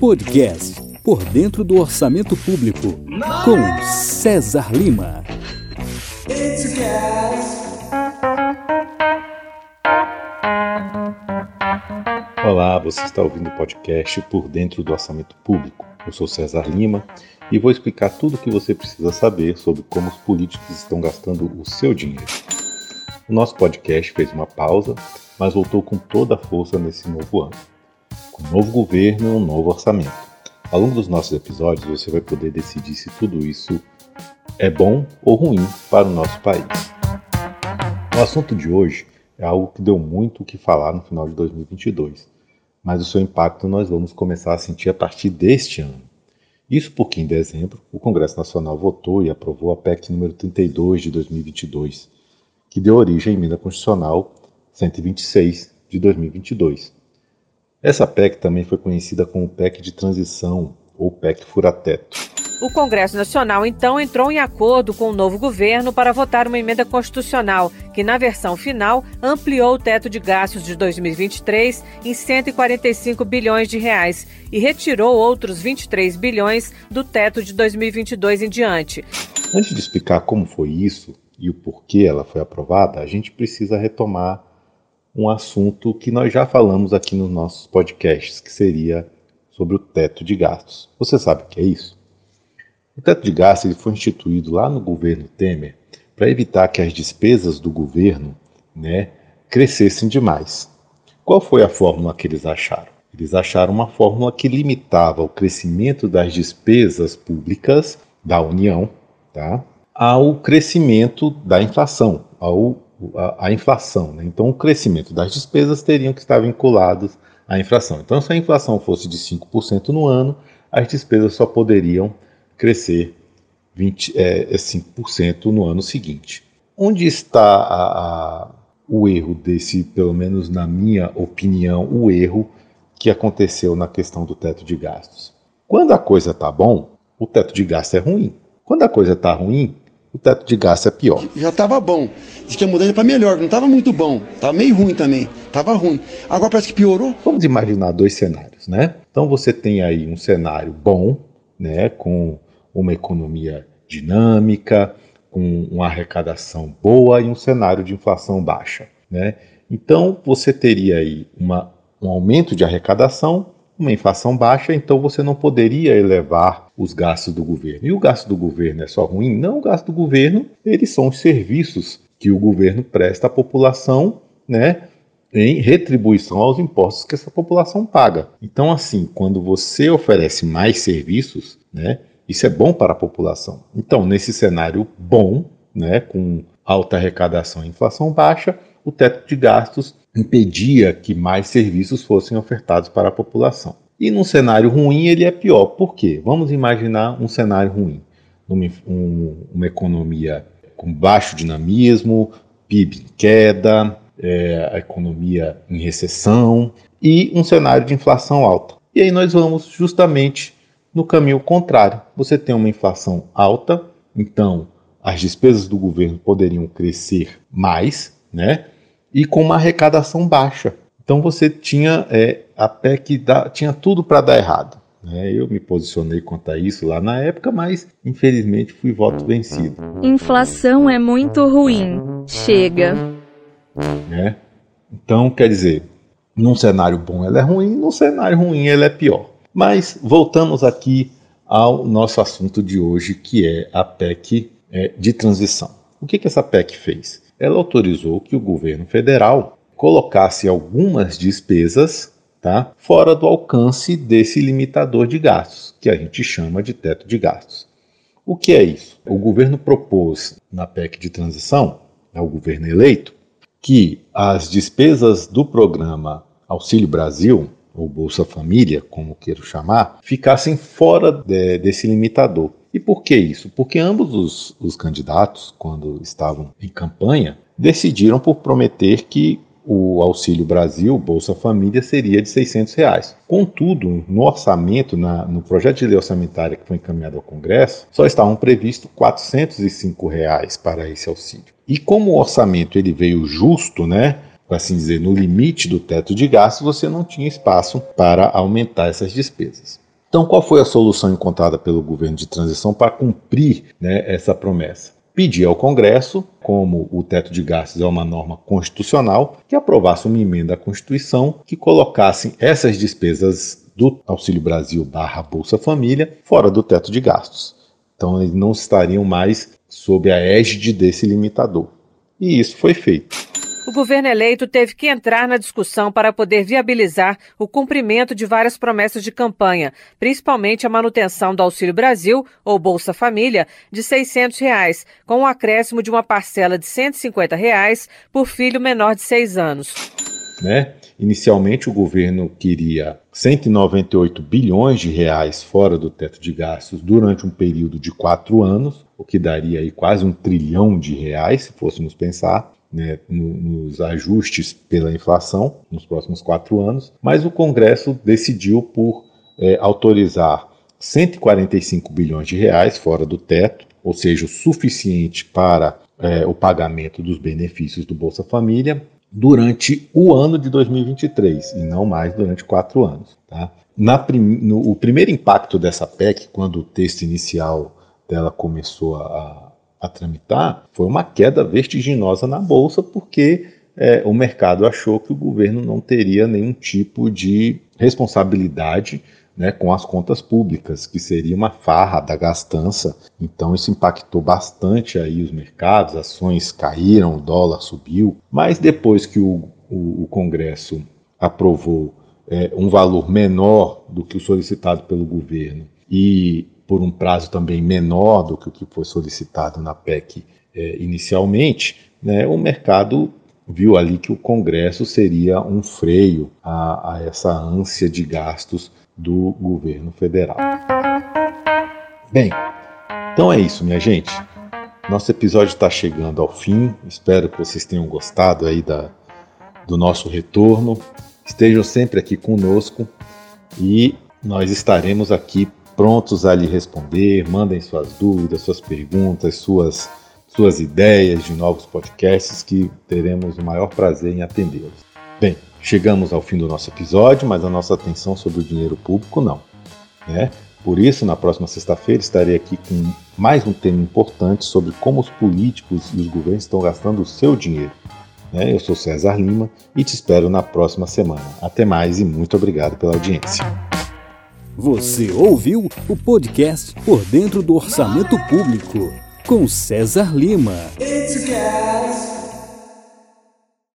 Podcast Por Dentro do Orçamento Público, com César Lima. Olá, você está ouvindo o podcast Por Dentro do Orçamento Público. Eu sou César Lima e vou explicar tudo o que você precisa saber sobre como os políticos estão gastando o seu dinheiro. O nosso podcast fez uma pausa, mas voltou com toda a força nesse novo ano. Um novo governo e um novo orçamento. Ao longo dos nossos episódios, você vai poder decidir se tudo isso é bom ou ruim para o nosso país. O assunto de hoje é algo que deu muito o que falar no final de 2022, mas o seu impacto nós vamos começar a sentir a partir deste ano. Isso porque em dezembro o Congresso Nacional votou e aprovou a PEC número 32 de 2022, que deu origem à emenda constitucional 126 de 2022. Essa PEC também foi conhecida como PEC de transição ou PEC furateto. O Congresso Nacional então entrou em acordo com o novo governo para votar uma emenda constitucional que, na versão final, ampliou o teto de gastos de 2023 em 145 bilhões de reais e retirou outros 23 bilhões do teto de 2022 em diante. Antes de explicar como foi isso e o porquê ela foi aprovada, a gente precisa retomar um assunto que nós já falamos aqui nos nossos podcasts, que seria sobre o teto de gastos. Você sabe o que é isso? O teto de gastos ele foi instituído lá no governo Temer para evitar que as despesas do governo né, crescessem demais. Qual foi a fórmula que eles acharam? Eles acharam uma fórmula que limitava o crescimento das despesas públicas da União tá, ao crescimento da inflação, ao, a, a inflação. Né? Então, o crescimento das despesas teriam que estar vinculados à inflação. Então, se a inflação fosse de 5% no ano, as despesas só poderiam crescer 20, é, 5% é no ano seguinte. Onde está a, a, o erro desse, pelo menos na minha opinião, o erro que aconteceu na questão do teto de gastos? Quando a coisa está bom, o teto de gastos é ruim. Quando a coisa está ruim, o teto de gastos é pior. Já estava bom. Diz que ia mudar para melhor, não estava muito bom. Estava meio ruim também. Estava ruim. Agora parece que piorou. Vamos imaginar dois cenários, né? Então você tem aí um cenário bom, né, com uma economia dinâmica, com uma arrecadação boa e um cenário de inflação baixa. Né? Então você teria aí uma, um aumento de arrecadação, uma inflação baixa, então você não poderia elevar os gastos do governo. E o gasto do governo é só ruim? Não, o gasto do governo, eles são os serviços que o governo presta à população, né, em retribuição aos impostos que essa população paga. Então, assim, quando você oferece mais serviços, né, isso é bom para a população. Então, nesse cenário bom, né, com alta arrecadação e inflação baixa, o teto de gastos impedia que mais serviços fossem ofertados para a população. E num cenário ruim ele é pior. Por quê? Vamos imaginar um cenário ruim. Uma, um, uma economia com baixo dinamismo, PIB em queda, é, a economia em recessão e um cenário de inflação alta. E aí nós vamos justamente no caminho contrário, você tem uma inflação alta, então as despesas do governo poderiam crescer mais, né? E com uma arrecadação baixa. Então você tinha é, a PEC da, tinha tudo para dar errado. Né? Eu me posicionei quanto a isso lá na época, mas infelizmente fui voto vencido. Inflação é muito ruim. Chega. Né? Então, quer dizer, num cenário bom ela é ruim, num cenário ruim ela é pior. Mas voltamos aqui ao nosso assunto de hoje, que é a PEC é, de transição. O que, que essa PEC fez? Ela autorizou que o governo federal colocasse algumas despesas tá, fora do alcance desse limitador de gastos, que a gente chama de teto de gastos. O que é isso? O governo propôs na PEC de transição, é o governo eleito, que as despesas do programa Auxílio Brasil, ou Bolsa Família, como queiro chamar, ficassem fora de, desse limitador. E por que isso? Porque ambos os, os candidatos, quando estavam em campanha, decidiram por prometer que o Auxílio Brasil, Bolsa Família, seria de 600 reais. Contudo, no orçamento, na, no projeto de lei orçamentária que foi encaminhado ao Congresso, só estavam previstos 405 reais para esse auxílio. E como o orçamento ele veio justo, né, assim dizer, no limite do teto de gastos, você não tinha espaço para aumentar essas despesas. Então, qual foi a solução encontrada pelo governo de transição para cumprir né, essa promessa? Pedir ao Congresso, como o teto de gastos é uma norma constitucional, que aprovasse uma emenda à Constituição que colocasse essas despesas do Auxílio Brasil barra Bolsa Família fora do teto de gastos. Então, eles não estariam mais sob a égide desse limitador. E isso foi feito o governo eleito teve que entrar na discussão para poder viabilizar o cumprimento de várias promessas de campanha, principalmente a manutenção do Auxílio Brasil, ou Bolsa Família, de 600 reais, com o um acréscimo de uma parcela de 150 reais por filho menor de seis anos. Né? Inicialmente, o governo queria 198 bilhões de reais fora do teto de gastos durante um período de quatro anos, o que daria aí quase um trilhão de reais, se fôssemos pensar né, nos ajustes pela inflação nos próximos quatro anos, mas o Congresso decidiu por é, autorizar 145 bilhões de reais fora do teto, ou seja, o suficiente para é, o pagamento dos benefícios do Bolsa Família durante o ano de 2023 e não mais durante quatro anos. Tá? Prim no, o primeiro impacto dessa PEC, quando o texto inicial dela começou a, a tramitar, foi uma queda vertiginosa na bolsa, porque é, o mercado achou que o governo não teria nenhum tipo de responsabilidade né, com as contas públicas, que seria uma farra da gastança. Então isso impactou bastante aí os mercados, ações caíram, o dólar subiu. Mas depois que o, o, o Congresso aprovou é, um valor menor do que o solicitado pelo governo e por um prazo também menor do que o que foi solicitado na PEC é, inicialmente, né, o mercado viu ali que o Congresso seria um freio a, a essa ânsia de gastos do governo federal. Bem, então é isso, minha gente. Nosso episódio está chegando ao fim. Espero que vocês tenham gostado aí da, do nosso retorno. Estejam sempre aqui conosco e nós estaremos aqui prontos a lhe responder. Mandem suas dúvidas, suas perguntas, suas, suas ideias de novos podcasts que teremos o maior prazer em atendê-los. Bem, chegamos ao fim do nosso episódio, mas a nossa atenção sobre o dinheiro público não. Né? Por isso, na próxima sexta-feira estarei aqui com mais um tema importante sobre como os políticos e os governos estão gastando o seu dinheiro. Né? Eu sou César Lima e te espero na próxima semana. Até mais e muito obrigado pela audiência. Você ouviu o podcast Por Dentro do Orçamento Público, com César Lima.